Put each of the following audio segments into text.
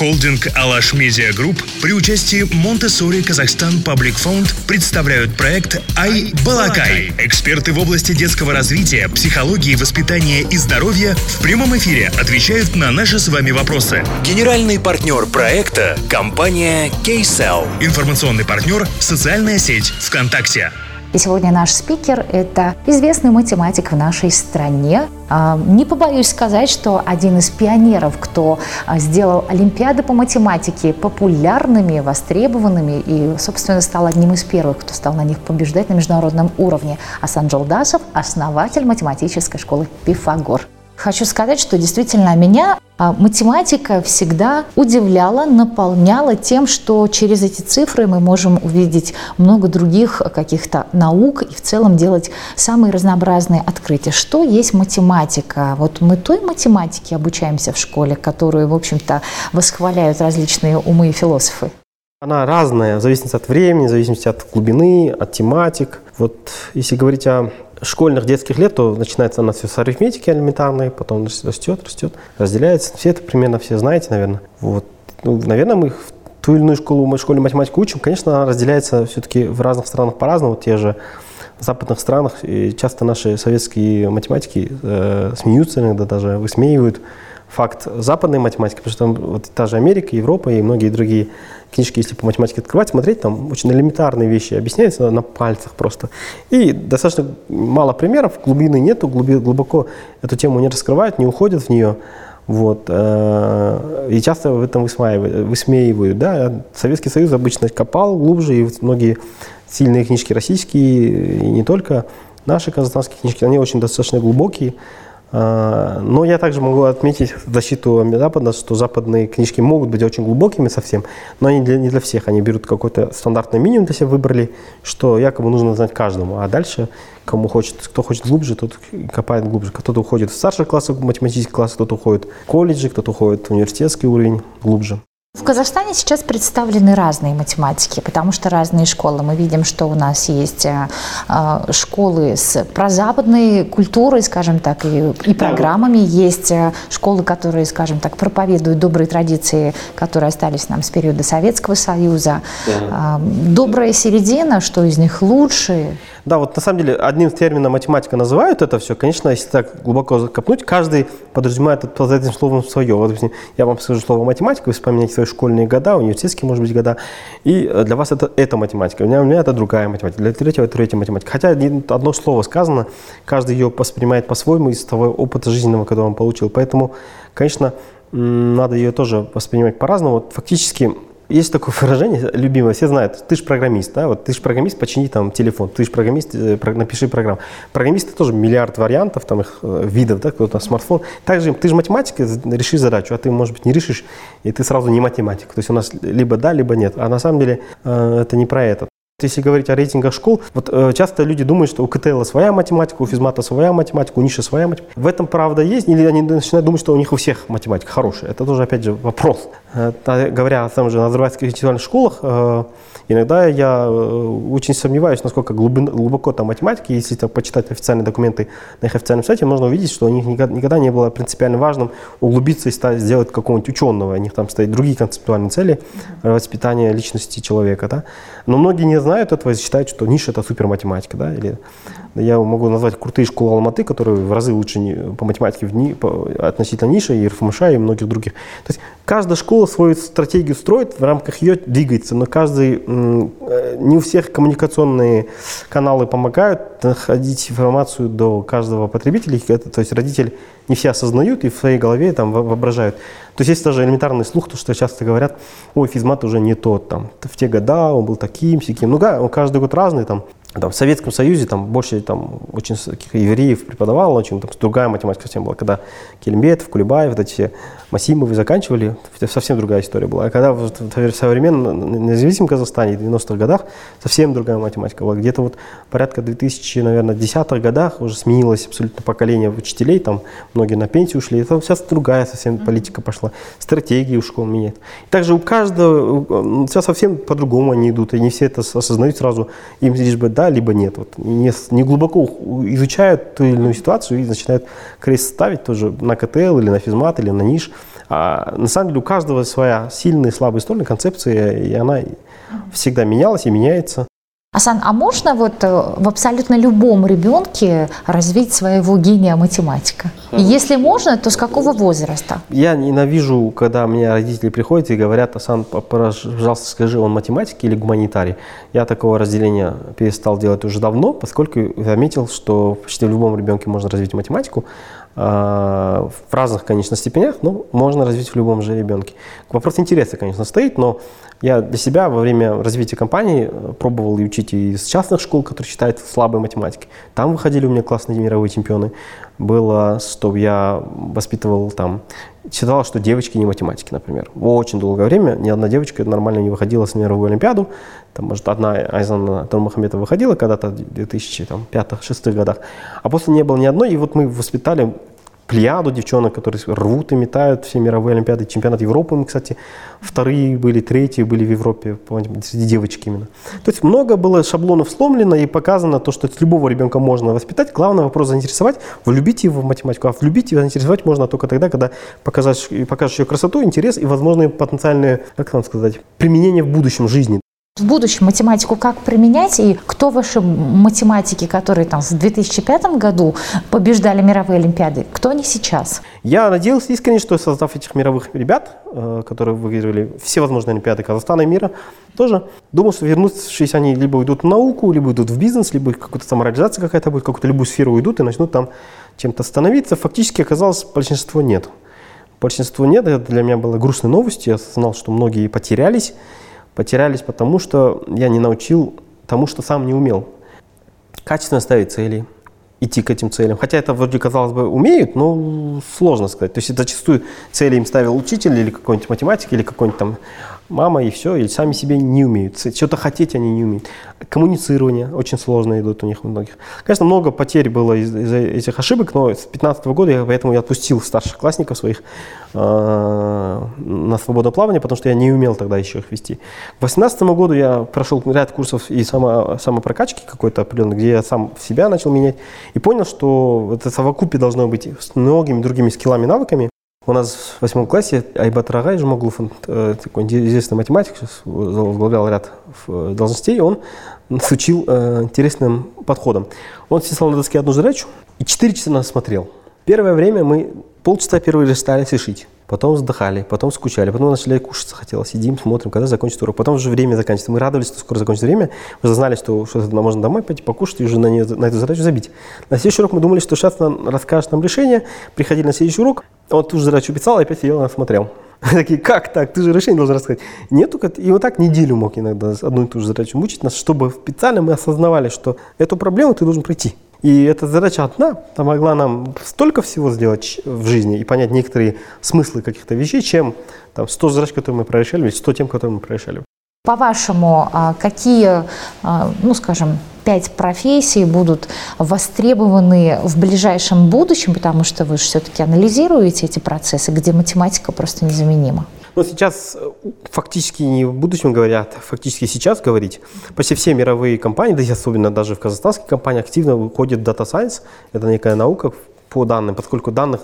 Холдинг «Alash Media Group» при участии Montessori Kazakhstan Public Fund представляют проект «i-balaqai». Эксперты в области детского развития, психологии, воспитания и здоровья в прямом эфире отвечают на наши с вами вопросы. Генеральный партнер проекта – компания Kcell. Информационный партнер – социальная сеть ВКонтакте. И сегодня наш спикер – это известный математик в нашей стране. А, не побоюсь сказать, что один из пионеров, кто а, сделал Олимпиады по математике популярными, востребованными и, собственно, стал одним из первых, кто стал на них побеждать на международном уровне. Асан Джолдасов – основатель математической школы «Пифагор». Хочу сказать, что действительно меня а, математика всегда удивляла, наполняла тем, что через эти цифры мы можем увидеть много других каких-то наук и в целом делать самые разнообразные открытия. Что есть математика? Вот мы той математике обучаемся в школе, которую, в общем-то, восхваляют различные умы и философы. Она разная, в зависимости от времени, в зависимости от глубины, от тематик. Вот если говорить о школьных детских лет, то начинается она все с арифметики элементарной, потом растет, растет, разделяется. Все это примерно все знаете, наверное. Вот. Ну, наверное, мы в ту или иную школу, мы школе математику учим. Конечно, она разделяется все-таки в разных странах по-разному. Те же в западных странах и часто наши советские математики э, смеются иногда даже, высмеивают факт западной математики, потому что там вот та же Америка, Европа и многие другие книжки, если по математике открывать, смотреть, там очень элементарные вещи объясняются на пальцах просто. И достаточно мало примеров, глубины нету, глубоко эту тему не раскрывают, не уходят в нее. Вот. Э, и часто в этом высмеивают. высмеивают да? Советский Союз обычно копал глубже, и многие сильные книжки российские, и не только наши казахстанские книжки, они очень достаточно глубокие, но я также могу отметить в защиту Запада, что западные книжки могут быть очень глубокими совсем, но они для, не для всех. Они берут какой-то стандартный минимум для себя выбрали, что якобы нужно знать каждому. А дальше, кому хочет, кто хочет глубже, тот копает глубже. Кто-то уходит в старшие классы, математические классы, кто-то уходит в колледжи, кто-то уходит в университетский уровень глубже. В Казахстане сейчас представлены разные математики, потому что разные школы. Мы видим, что у нас есть э, э школы с прозападной культурой, скажем так, и, и программами. Есть э, школы, которые, скажем так, проповедуют добрые традиции, которые остались нам с периода Советского Союза. Да. Э, добрая середина, что из них лучше? Да, вот на самом деле одним термином математика называют это все. Конечно, если так глубоко копнуть, каждый подразумевает под этим словом свое. Вот я вам скажу слово математика, вы вспоминаете свои школьные года, университетские, может быть, года, и э, для вас это, это математика. У меня, у меня это другая математика, для третьего это третья математика. Хотя одно слово сказано, каждый ее воспринимает по-своему из того опыта жизненного, который он получил. Поэтому, конечно, надо ее тоже воспринимать по-разному. Вот фактически есть такое выражение любимое, все знают, ты же программист, да, вот ты же программист, почини там телефон, ты же программист, э, напиши программу. Программисты тоже миллиард вариантов, там их э, видов, да, кто-то смартфон. Также ты же математик, реши задачу, а ты, может быть, не решишь, и ты сразу не математик. То есть у нас либо да, либо нет. А на самом деле э, это не про это. Если говорить о рейтингах школ, вот э, часто люди думают, что у КТЛ своя математика, у физмата своя математика, у Ниши своя математика. В этом правда есть, или они начинают думать, что у них у всех математика хорошая. Это тоже, опять же, вопрос. Это, говоря о том же назарбайских интеллектуальных школах, э, иногда я э, очень сомневаюсь, насколько глубоко там математика. Если там, почитать официальные документы на их официальном сайте, можно увидеть, что у них никогда, никогда не было принципиально важным углубиться и стать, сделать какого-нибудь ученого. У них там стоят другие концептуальные цели воспитания личности человека. Да? Но многие не знают этого и считают, что ниша – это суперматематика. Да? Или я могу назвать крутые школы Алматы, которые в разы лучше по математике в ни, по, относительно ниши, и РФМШ, и многих других. То есть каждая школа свою стратегию строит, в рамках ее двигается, но каждый, э, не у всех коммуникационные каналы помогают находить информацию до каждого потребителя. Это, то есть родители не все осознают и в своей голове там воображают. То есть есть даже элементарный слух, то, что часто говорят, ой, физмат уже не тот, там, в те года он был таким, сяким. Ну да, он каждый год разный, там, там, в Советском Союзе там больше там, очень таких евреев преподавал, очень там, другая математика совсем была. Когда Келимбетов, Кулебаев, вот эти все Масимовы заканчивали, совсем другая история была. А когда в, в современном независимом Казахстане в 90-х годах совсем другая математика была. Где-то вот порядка 2000 2010-х годах уже сменилось абсолютно поколение учителей, там многие на пенсию ушли, там сейчас другая совсем политика пошла, стратегии у школ меняют. также у каждого, все совсем по-другому они идут, и не все это осознают сразу, им лишь бы да, либо нет. Вот не, не глубоко изучают ту или иную ситуацию и начинают крест ставить тоже на КТЛ или на физмат или на ниш. А на самом деле у каждого своя сильная и слабая сторона, концепция, и она всегда менялась и меняется. Асан, а можно вот э, в абсолютно любом ребенке развить своего гения математика? И если можно, то с какого возраста? Я ненавижу, когда мне родители приходят и говорят, Асан, пожалуйста, скажи, он математик или гуманитарий. Я такого разделения перестал делать уже давно, поскольку заметил, что почти в любом ребенке можно развить математику. А, в разных, конечно, степенях, но можно развить в любом же ребенке. Вопрос интереса, конечно, стоит, но я для себя во время развития компании э, пробовал и учить и из частных школ, которые считают слабой математикой. Там выходили у меня классные мировые чемпионы. Было, что я воспитывал там, считала, что девочки не математики, например. Очень долгое время ни одна девочка нормально не выходила с мировую олимпиаду. Там, может, одна Айзан Турмахаметова выходила когда-то в 2005-2006 годах, а после не было ни одной. И вот мы воспитали плеяду девчонок, которые рвут и метают все мировые олимпиады, чемпионат Европы мы, кстати, вторые были, третьи были в Европе, среди девочек именно. То есть много было шаблонов сломлено и показано то, что любого ребенка можно воспитать. Главный вопрос заинтересовать, влюбить его в математику, а влюбить и заинтересовать можно только тогда, когда показать, покажешь ее красоту, интерес и возможные потенциальные, как вам сказать, применения в будущем жизни в будущем математику как применять и кто ваши математики, которые там в 2005 году побеждали мировые олимпиады, кто они сейчас? Я надеялся искренне, что создав этих мировых ребят, э, которые выигрывали все возможные олимпиады Казахстана и мира, тоже думал, что вернувшись они либо уйдут в науку, либо уйдут в бизнес, либо какая-то самореализация какая-то будет, какую-то любую сферу уйдут и начнут там чем-то становиться. Фактически оказалось, большинство нет. Большинство нет, это для меня было грустной новостью, я осознал, что многие потерялись, потерялись, потому что я не научил тому, что сам не умел. Качественно ставить цели, идти к этим целям. Хотя это вроде, казалось бы, умеют, но сложно сказать. То есть зачастую цели им ставил учитель или какой-нибудь математик, или какой-нибудь там мама и все, или сами себе не умеют. Что-то хотеть они не умеют. Коммуницирование очень сложно идут у них у многих. Конечно, много потерь было из-за из этих ошибок, но с 15 года я, поэтому я отпустил старших классников своих э, на свободное плавание, потому что я не умел тогда еще их вести. К 18 году я прошел ряд курсов и само, самопрокачки какой-то определенный, где я сам себя начал менять и понял, что это совокупе должно быть с многими другими скиллами, навыками, у нас в восьмом классе Айбат Рагай Жумаглуф, э, такой известный математик, сейчас возглавлял ряд должностей, он нас учил э, интересным подходом. Он сидел на доске одну задачу и четыре часа нас смотрел. Первое время мы полчаса первые листали решить потом вздыхали, потом скучали, потом начали кушать хотелось, сидим, смотрим, когда закончится урок. Потом уже время заканчивается. Мы радовались, что скоро закончится время, уже знали, что что-то можно домой пойти покушать и уже на, нее, на эту задачу забить. На следующий урок мы думали, что сейчас нам расскажет нам решение, приходили на следующий урок, он ту же задачу писал и опять сидел нас смотрел. Такие, как так? Ты же решение должен рассказать. Нету, и вот так неделю мог иногда одну и ту же задачу мучить нас, чтобы специально мы осознавали, что эту проблему ты должен пройти. И эта задача одна помогла нам столько всего сделать в жизни и понять некоторые смыслы каких-то вещей, чем там, 100 задач, которые мы прорешали, или 100 тем, которые мы прорешали. По-вашему, а какие, а, ну скажем, пять профессий будут востребованы в ближайшем будущем, потому что вы же все-таки анализируете эти процессы, где математика просто незаменима? Но сейчас э, фактически не в будущем говорят, фактически сейчас говорить. Почти все мировые компании, да и особенно даже в казахстанские компании, активно выходит Data Science. Это некая наука по данным, поскольку данных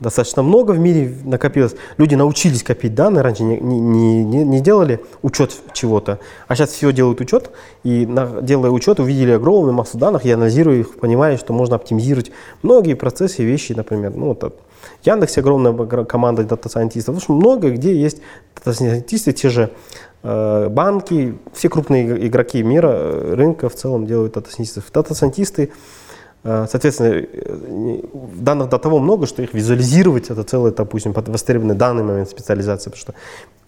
достаточно много в мире накопилось. Люди научились копить данные, раньше не, не, не, не делали учет чего-то, а сейчас все делают учет, и на, делая учет, увидели огромную массу данных, и анализируя их, понимая, что можно оптимизировать многие процессы вещи, например, ну, вот, Яндексе огромная команда data scientist ов, потому что много где есть data scientist ы, те же э, банки, все крупные игроки мира, э, рынка в целом делают data scientist ов. Data scientist ы, э, соответственно, данных до того много, что их визуализировать, это целое, допустим, востребованный данный момент специализации, потому что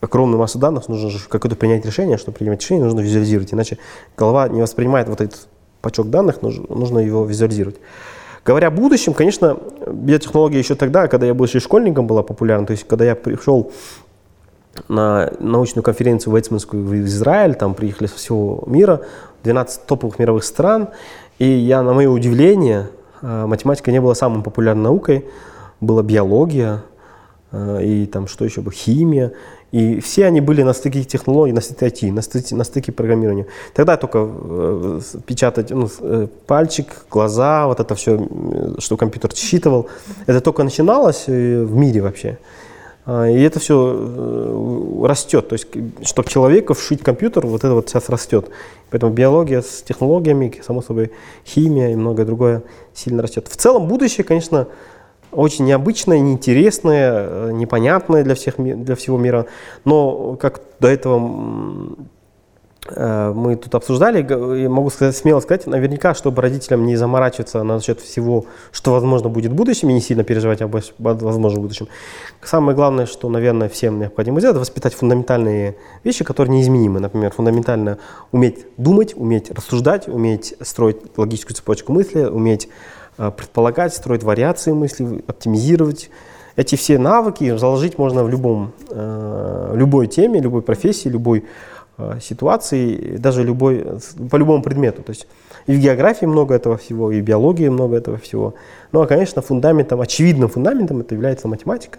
огромную массу данных нужно же какое-то принять решение, чтобы принимать решение, нужно визуализировать, иначе голова не воспринимает вот этот пачок данных, нужно его визуализировать. Говоря о будущем, конечно, биотехнология еще тогда, когда я был еще школьником, была популярна. То есть, когда я пришел на научную конференцию Вейцманскую в Израиль, там приехали со всего мира, 12 топовых мировых стран, и я, на мое удивление, э, математика не была самой популярной наукой, была биология, и там что еще было, химия, и все они были на стыке технологий, на стыке IT, на стыке, на стыке программирования. Тогда только э, печатать ну, э, пальчик, глаза, вот это все, что компьютер считывал, это только начиналось э, в мире вообще. А, и это все э, растет. То есть, чтобы человека вшить компьютер, вот это вот сейчас растет. Поэтому биология с технологиями, само собой, химия и многое другое сильно растет. В целом будущее, конечно, очень необычное, неинтересное, э, непонятное для, всех, для всего мира. Но как до этого э, мы тут обсуждали, я могу сказать, смело сказать, наверняка, чтобы родителям не заморачиваться насчет всего, что возможно будет в будущем, и не сильно переживать об возможном будущем. Самое главное, что, наверное, всем необходимо сделать, воспитать фундаментальные вещи, которые неизменимы. Например, фундаментально уметь думать, уметь рассуждать, уметь строить логическую цепочку мысли, уметь предполагать, строить вариации мысли, оптимизировать. Эти все навыки заложить можно в любом, э, любой теме, любой профессии, любой э, ситуации, даже любой, по любому предмету. То есть и в географии много этого всего, и в биологии много этого всего. Ну а, конечно, фундаментом, очевидным фундаментом это является математика,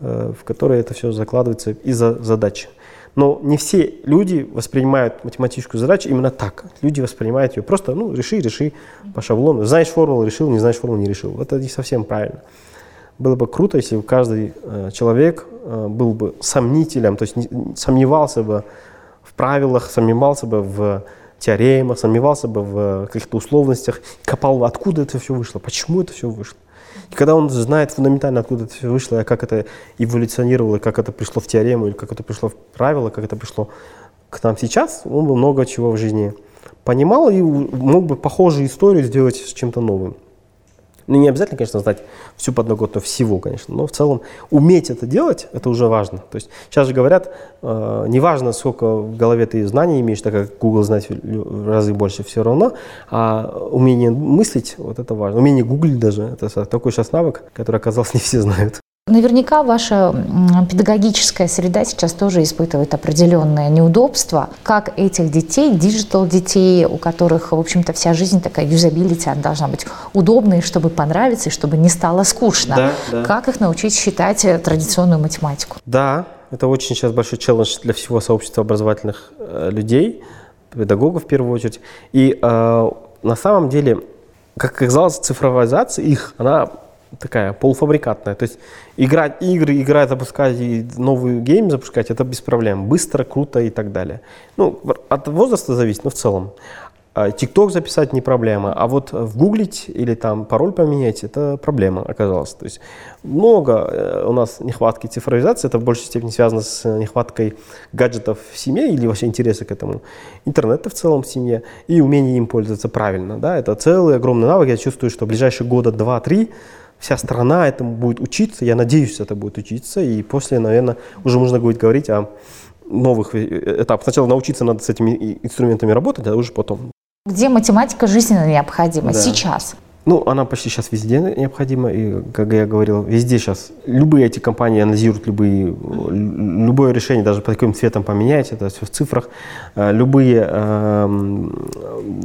в которой это все закладывается из-за задач. Но не все люди воспринимают математическую задачу именно так. Люди воспринимают ее просто, ну, реши, реши по шаблону. Знаешь формулу, решил, не знаешь формулу, не решил. Это не совсем правильно. Было бы круто, если бы каждый э, человек э, был бы сомнителем, то есть не, сомневался бы в правилах, сомневался бы в теоремах, сомневался бы в каких-то условностях, копал, откуда это все вышло, почему это все вышло. И когда он знает фундаментально, откуда это все вышло, как это эволюционировало, как это пришло в теорему, или как это пришло в правила, как это пришло к нам сейчас, он бы много чего в жизни понимал и мог бы похожую историю сделать с чем-то новым. Ну, не обязательно, конечно, знать всю подноготную всего, конечно, но в целом уметь это делать, это уже важно. То есть сейчас же говорят, э, неважно, сколько в голове ты знаний имеешь, так как Google знать в разы больше все равно, а умение мыслить, вот это важно. Умение гуглить даже, это такой сейчас навык, который, оказалось, не все знают. Наверняка ваша педагогическая среда сейчас тоже испытывает определенное неудобство. Как этих детей, digital детей, у которых, в общем-то, вся жизнь такая юзабилити, она должна быть удобной, чтобы понравиться и чтобы не стало скучно. Да, да. Как их научить считать э, традиционную математику? Да, это очень сейчас большой челлендж для всего сообщества образовательных э, людей, педагогов в первую очередь. И э, на самом деле, как оказалось, цифровизация их, она такая полуфабрикатная. То есть играть игры, играть, запускать и новый гейм запускать, это без проблем. Быстро, круто и так далее. Ну, от возраста зависит, но в целом. ТикТок записать не проблема, а вот вгуглить или там пароль поменять, это проблема оказалась. То есть много э, у нас нехватки цифровизации, это в большей степени связано с нехваткой гаджетов в семье или вообще интереса к этому. Интернета в целом в семье и умение им пользоваться правильно. Да? Это целый огромный навык. Я чувствую, что в ближайшие года два-три вся страна этому будет учиться, я надеюсь, это будет учиться, и после, наверное, уже можно будет говорить о новых э, этапах. Сначала научиться надо с этими инструментами работать, а уже потом. Где математика жизненно необходима да. сейчас? Ну, она почти сейчас везде необходима, и, как я говорил, везде сейчас любые эти компании анализируют любые, любое решение, даже по каким цветом поменять, это все в цифрах. Э, любые э,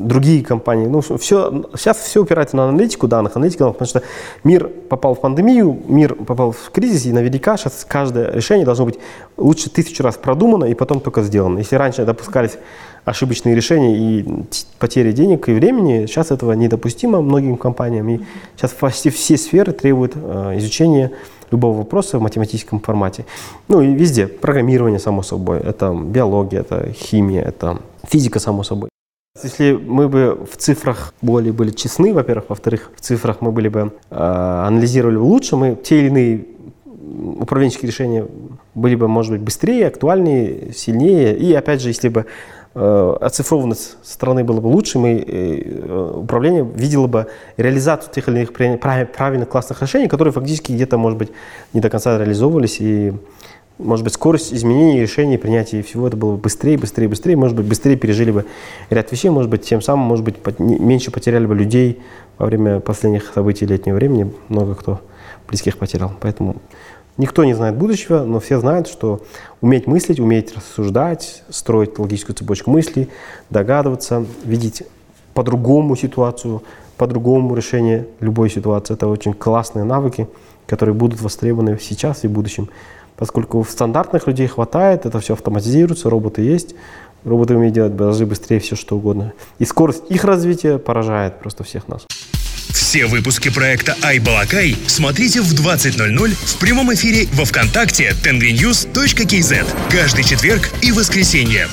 другие компании, ну, все, сейчас все упирается на аналитику данных, аналитику данных, потому что мир попал в пандемию, мир попал в кризис, и наверняка сейчас каждое решение должно быть лучше тысячу раз продумано и потом только сделано. Если раньше допускались ошибочные решения и потери денег и времени. Сейчас этого недопустимо многим компаниям. И сейчас почти все сферы требуют э, изучения любого вопроса в математическом формате. Ну и везде. Программирование, само собой. Это биология, это химия, это физика, само собой. Если мы бы в цифрах более были честны, во-первых, во-вторых, в цифрах мы были бы э, анализировали лучше, мы те или иные управленческие решения были бы, может быть, быстрее, актуальнее, сильнее. И опять же, если бы оцифрованность страны была бы лучше, мы, э, управление видело бы реализацию тех или иных правильных классных решений, которые фактически где-то, может быть, не до конца реализовывались, и, может быть, скорость изменений, решений, принятия всего это было бы быстрее, быстрее, быстрее, может быть, быстрее пережили бы ряд вещей, может быть, тем самым, может быть, меньше потеряли бы людей во время последних событий летнего времени, много кто близких потерял. Поэтому Никто не знает будущего, но все знают, что уметь мыслить, уметь рассуждать, строить логическую цепочку мыслей, догадываться, видеть по-другому ситуацию, по-другому решение любой ситуации. Это очень классные навыки, которые будут востребованы сейчас и в будущем. Поскольку стандартных людей хватает, это все автоматизируется, роботы есть, роботы умеют делать даже быстрее все, что угодно. И скорость их развития поражает просто всех нас. Все выпуски проекта «Айбалакай» смотрите в 20.00 в прямом эфире во Вконтакте tenvinnews.kz каждый четверг и воскресенье.